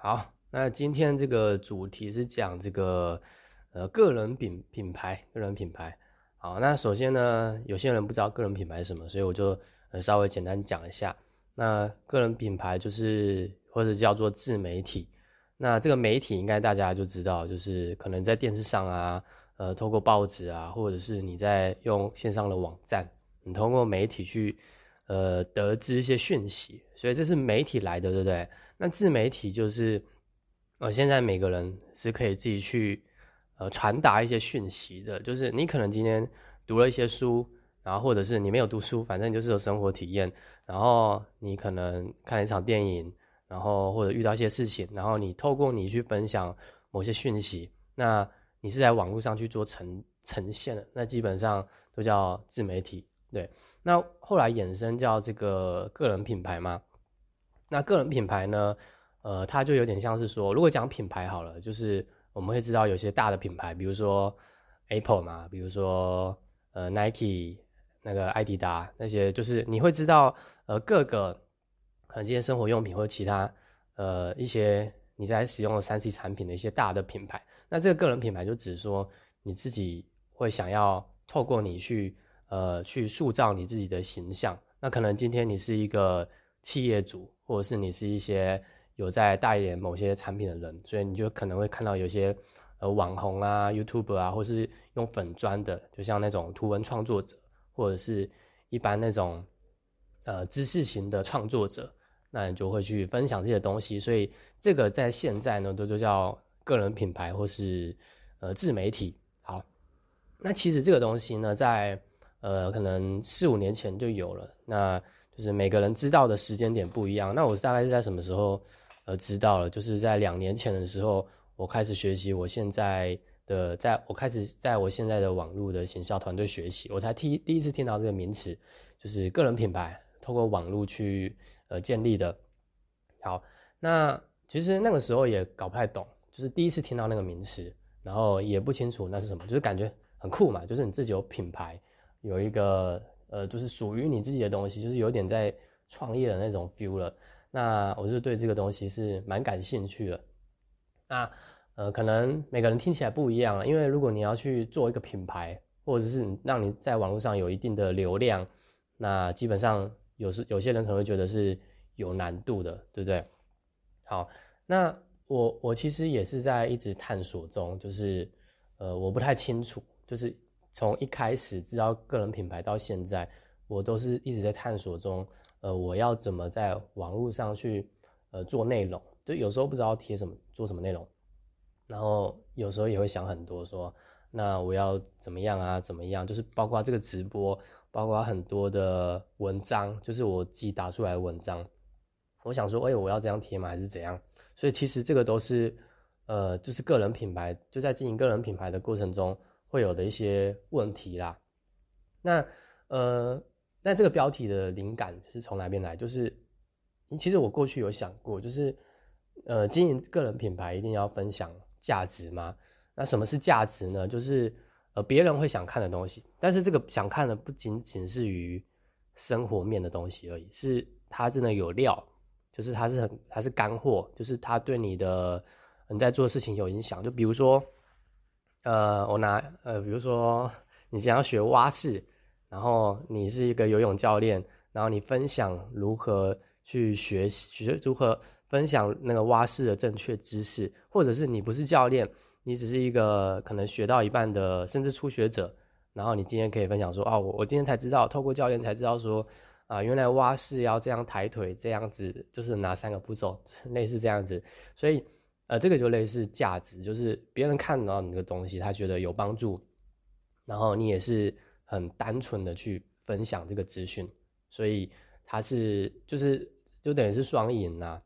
好，那今天这个主题是讲这个呃个人品品牌，个人品牌。好，那首先呢，有些人不知道个人品牌什么，所以我就呃稍微简单讲一下。那个人品牌就是或者叫做自媒体。那这个媒体应该大家就知道，就是可能在电视上啊，呃，透过报纸啊，或者是你在用线上的网站，你通过媒体去呃得知一些讯息，所以这是媒体来的，对不对？那自媒体就是，呃，现在每个人是可以自己去，呃，传达一些讯息的。就是你可能今天读了一些书，然后或者是你没有读书，反正就是有生活体验。然后你可能看一场电影，然后或者遇到一些事情，然后你透过你去分享某些讯息，那你是在网络上去做呈呈现的，那基本上都叫自媒体。对，那后来衍生叫这个个人品牌嘛？那个人品牌呢？呃，它就有点像是说，如果讲品牌好了，就是我们会知道有些大的品牌，比如说 Apple 嘛，比如说呃 Nike 那个艾迪达那些，就是你会知道呃各个可能这些生活用品或者其他呃一些你在使用的三 C 产品的一些大的品牌。那这个个人品牌就只是说你自己会想要透过你去呃去塑造你自己的形象。那可能今天你是一个企业主。或者是你是一些有在代言某些产品的人，所以你就可能会看到有些呃网红啊、YouTube 啊，或是用粉砖的，就像那种图文创作者，或者是一般那种呃知识型的创作者，那你就会去分享这些东西。所以这个在现在呢，都就叫个人品牌或是呃自媒体。好，那其实这个东西呢，在呃可能四五年前就有了。那就是每个人知道的时间点不一样。那我大概是在什么时候，呃，知道了？就是在两年前的时候，我开始学习我现在的，在我开始在我现在的网络的行销团队学习，我才第第一次听到这个名词，就是个人品牌，透过网络去呃建立的。好，那其实那个时候也搞不太懂，就是第一次听到那个名词，然后也不清楚那是什么，就是感觉很酷嘛，就是你自己有品牌，有一个。呃，就是属于你自己的东西，就是有点在创业的那种 feel 了。那我就对这个东西是蛮感兴趣的。那呃，可能每个人听起来不一样啊，因为如果你要去做一个品牌，或者是让你在网络上有一定的流量，那基本上有时有些人可能会觉得是有难度的，对不对？好，那我我其实也是在一直探索中，就是呃，我不太清楚，就是。从一开始知道个人品牌到现在，我都是一直在探索中。呃，我要怎么在网络上去呃做内容？就有时候不知道贴什么，做什么内容，然后有时候也会想很多，说那我要怎么样啊？怎么样？就是包括这个直播，包括很多的文章，就是我自己打出来的文章。我想说，哎，我要这样贴吗？还是怎样？所以其实这个都是呃，就是个人品牌，就在经营个人品牌的过程中。会有的一些问题啦，那呃，那这个标题的灵感是从哪边来？就是，其实我过去有想过，就是呃，经营个人品牌一定要分享价值吗？那什么是价值呢？就是呃，别人会想看的东西，但是这个想看的不仅仅是于生活面的东西而已，是它真的有料，就是它是很它是干货，就是它对你的你在做事情有影响，就比如说。呃，我拿呃，比如说你想要学蛙式，然后你是一个游泳教练，然后你分享如何去学习，学如何分享那个蛙式的正确知识，或者是你不是教练，你只是一个可能学到一半的甚至初学者，然后你今天可以分享说，哦，我我今天才知道，透过教练才知道说，啊，原来蛙式要这样抬腿，这样子就是哪三个步骤，类似这样子，所以。呃，这个就类似价值，就是别人看到你的东西，他觉得有帮助，然后你也是很单纯的去分享这个资讯，所以他是就是就等于是双赢呐。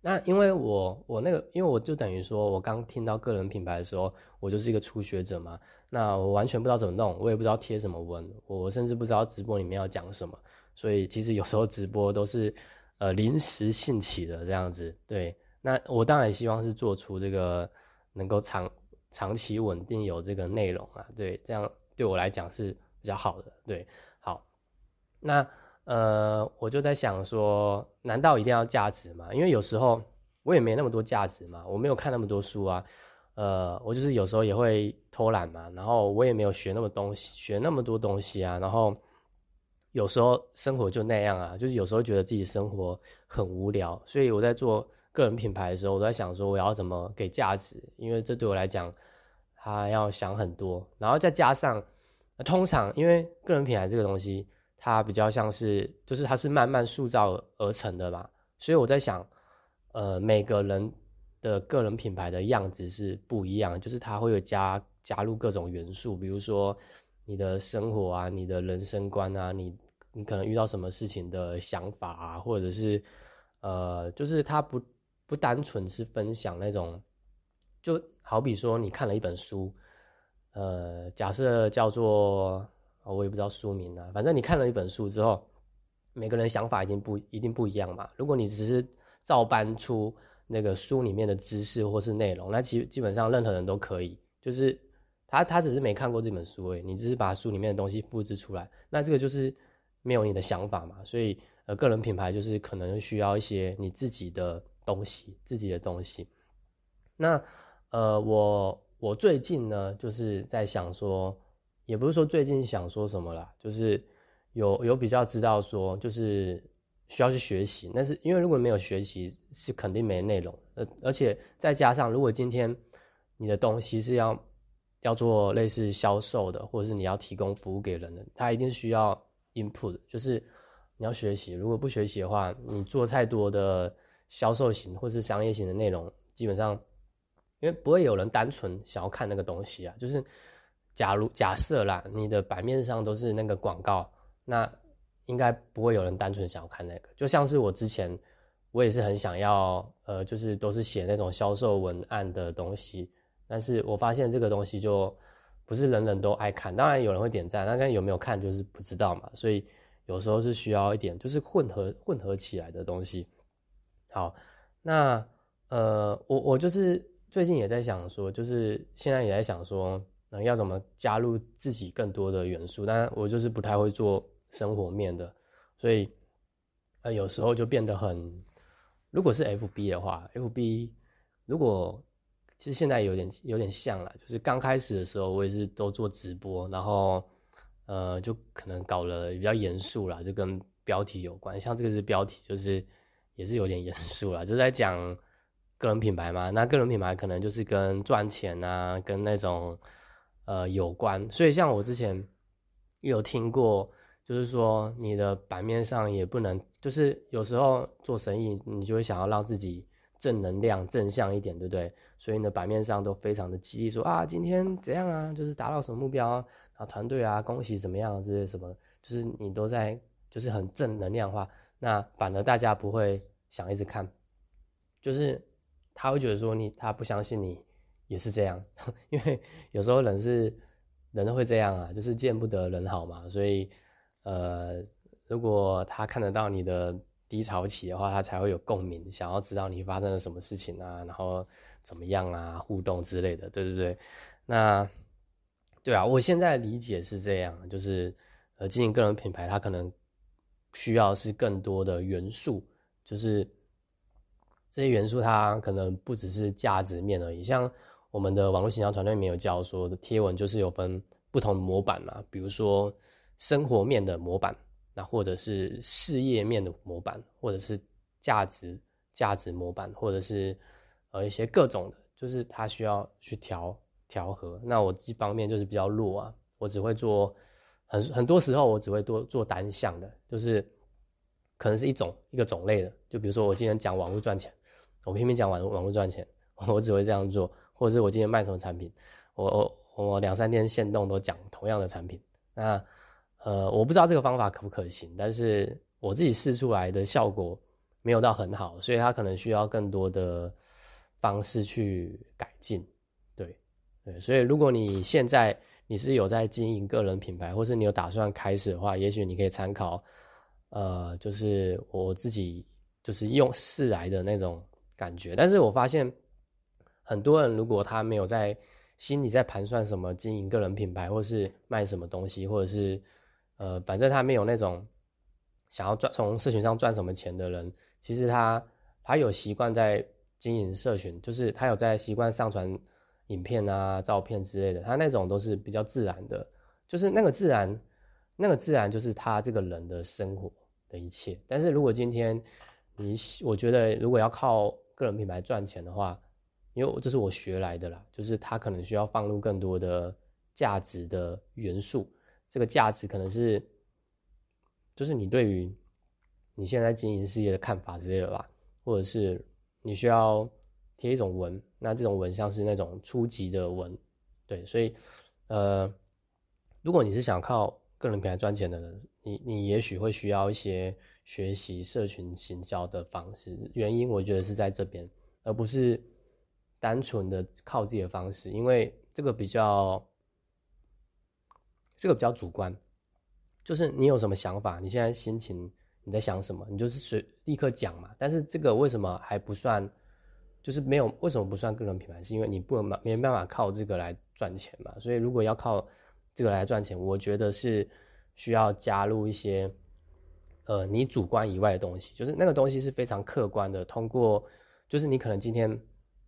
那因为我我那个，因为我就等于说我刚听到个人品牌的时候，我就是一个初学者嘛，那我完全不知道怎么弄，我也不知道贴什么文，我甚至不知道直播里面要讲什么，所以其实有时候直播都是呃临时兴起的这样子，对。那我当然希望是做出这个能够长长期稳定有这个内容啊，对，这样对我来讲是比较好的，对，好，那呃我就在想说，难道一定要价值吗？因为有时候我也没那么多价值嘛，我没有看那么多书啊，呃，我就是有时候也会偷懒嘛，然后我也没有学那么东西，学那么多东西啊，然后有时候生活就那样啊，就是有时候觉得自己生活很无聊，所以我在做个人品牌的时候，我在想说我要怎么给价值，因为这对我来讲，他要想很多，然后再加上，通常因为个人品牌这个东西，它比较像是，就是它是慢慢塑造而成的嘛，所以我在想。呃，每个人的个人品牌的样子是不一样，就是它会有加加入各种元素，比如说你的生活啊，你的人生观啊，你你可能遇到什么事情的想法啊，或者是呃，就是他不不单纯是分享那种，就好比说你看了一本书，呃，假设叫做我也不知道书名啊，反正你看了一本书之后，每个人想法一定不一定不一样嘛。如果你只是照搬出那个书里面的知识或是内容，那其基本上任何人都可以，就是他他只是没看过这本书诶，你只是把书里面的东西复制出来，那这个就是没有你的想法嘛，所以呃个人品牌就是可能需要一些你自己的东西，自己的东西。那呃我我最近呢就是在想说，也不是说最近想说什么啦，就是有有比较知道说就是。需要去学习，但是因为如果没有学习，是肯定没内容。呃，而且再加上，如果今天你的东西是要要做类似销售的，或者是你要提供服务给人的，它一定需要 input，就是你要学习。如果不学习的话，你做太多的销售型或是商业型的内容，基本上因为不会有人单纯想要看那个东西啊。就是假如假设啦，你的版面上都是那个广告，那。应该不会有人单纯想要看那个，就像是我之前，我也是很想要，呃，就是都是写那种销售文案的东西，但是我发现这个东西就不是人人都爱看，当然有人会点赞，那看有没有看就是不知道嘛，所以有时候是需要一点就是混合混合起来的东西。好，那呃，我我就是最近也在想说，就是现在也在想说，嗯，要怎么加入自己更多的元素，但我就是不太会做。生活面的，所以呃有时候就变得很，如果是 F B 的话，F B 如果其实现在有点有点像了，就是刚开始的时候我也是都做直播，然后呃就可能搞了比较严肃啦，就跟标题有关，像这个是标题，就是也是有点严肃了，就在讲个人品牌嘛，那个人品牌可能就是跟赚钱啊，跟那种呃有关，所以像我之前有听过。就是说，你的版面上也不能，就是有时候做生意，你就会想要让自己正能量、正向一点，对不对？所以你的版面上都非常的激励，说啊，今天怎样啊，就是达到什么目标，啊团队啊，恭喜怎么样，这些什么，就是你都在，就是很正能量化。那反而大家不会想一直看，就是他会觉得说你，他不相信你也是这样，因为有时候人是人都会这样啊，就是见不得人好嘛，所以。呃，如果他看得到你的低潮期的话，他才会有共鸣，想要知道你发生了什么事情啊，然后怎么样啊，互动之类的，对对对。那对啊，我现在理解是这样，就是呃，经营个人品牌，它可能需要是更多的元素，就是这些元素它可能不只是价值面而已。像我们的网络形象团队里面有教说的贴文，就是有分不同模板嘛，比如说。生活面的模板，那或者是事业面的模板，或者是价值价值模板，或者是呃一些各种的，就是它需要去调调和。那我这方面就是比较弱啊，我只会做很很多时候我只会多做单项的，就是可能是一种一个种类的。就比如说我今天讲网络赚钱，我偏偏讲网网络赚钱，我只会这样做，或者是我今天卖什么产品，我我我两三天限动都讲同样的产品，那。呃，我不知道这个方法可不可行，但是我自己试出来的效果没有到很好，所以它可能需要更多的方式去改进。对，对，所以如果你现在你是有在经营个人品牌，或是你有打算开始的话，也许你可以参考，呃，就是我自己就是用试来的那种感觉。但是我发现很多人如果他没有在心里在盘算什么经营个人品牌，或是卖什么东西，或者是呃，反正他没有那种想要赚从社群上赚什么钱的人，其实他他有习惯在经营社群，就是他有在习惯上传影片啊、照片之类的，他那种都是比较自然的，就是那个自然，那个自然就是他这个人的生活的一切。但是如果今天你，我觉得如果要靠个人品牌赚钱的话，因为这是我学来的啦，就是他可能需要放入更多的价值的元素，这个价值可能是，就是你对于你现在经营事业的看法之类的吧，或者是你需要贴一种文，那这种文像是那种初级的文，对，所以呃，如果你是想靠个人品牌赚钱的人，你你也许会需要一些学习社群行销的方式，原因我觉得是在这边，而不是。单纯的靠自己的方式，因为这个比较，这个比较主观，就是你有什么想法，你现在心情你在想什么，你就是随立刻讲嘛。但是这个为什么还不算，就是没有为什么不算个人品牌？是因为你不能没办法靠这个来赚钱嘛。所以如果要靠这个来赚钱，我觉得是需要加入一些，呃，你主观以外的东西，就是那个东西是非常客观的，通过就是你可能今天。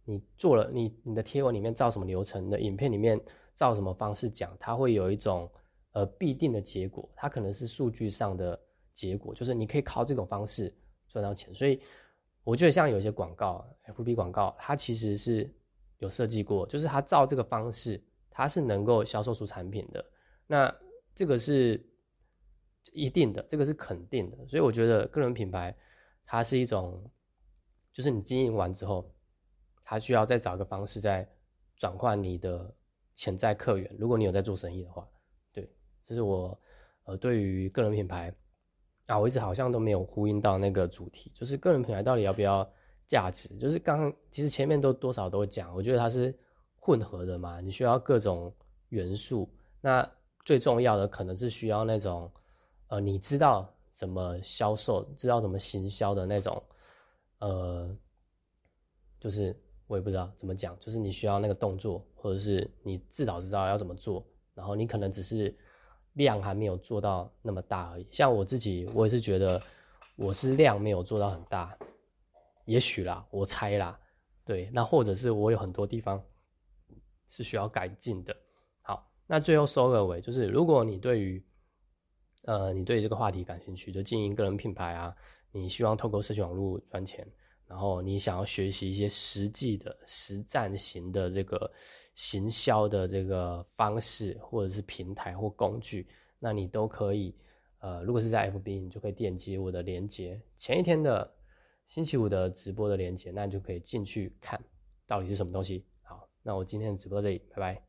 你做了你你的贴文里面照什么流程的影片里面照什么方式讲，它会有一种呃必定的结果，它可能是数据上的结果，就是你可以靠这种方式赚到钱。所以我觉得像有些广告，FB 广告，它其实是有设计过，就是它照这个方式，它是能够销售出产品的。那这个是一定的，这个是肯定的。所以我觉得个人品牌它是一种，就是你经营完之后。他需要再找一个方式，再转换你的潜在客源。如果你有在做生意的话，对，这是我呃对于个人品牌啊，我一直好像都没有呼应到那个主题，就是个人品牌到底要不要价值？就是刚其实前面都多少都讲，我觉得它是混合的嘛，你需要各种元素。那最重要的可能是需要那种呃，你知道怎么销售，知道怎么行销的那种呃，就是。我也不知道怎么讲，就是你需要那个动作，或者是你至少知道要怎么做，然后你可能只是量还没有做到那么大而已。像我自己，我也是觉得我是量没有做到很大，也许啦，我猜啦，对，那或者是我有很多地方是需要改进的。好，那最后收个尾，就是如果你对于呃你对这个话题感兴趣，就经营个人品牌啊，你希望透过社群网络赚钱。然后你想要学习一些实际的实战型的这个行销的这个方式，或者是平台或工具，那你都可以。呃，如果是在 FB，你就可以点击我的链接，前一天的星期五的直播的链接，那你就可以进去看到底是什么东西。好，那我今天的直播这里，拜拜。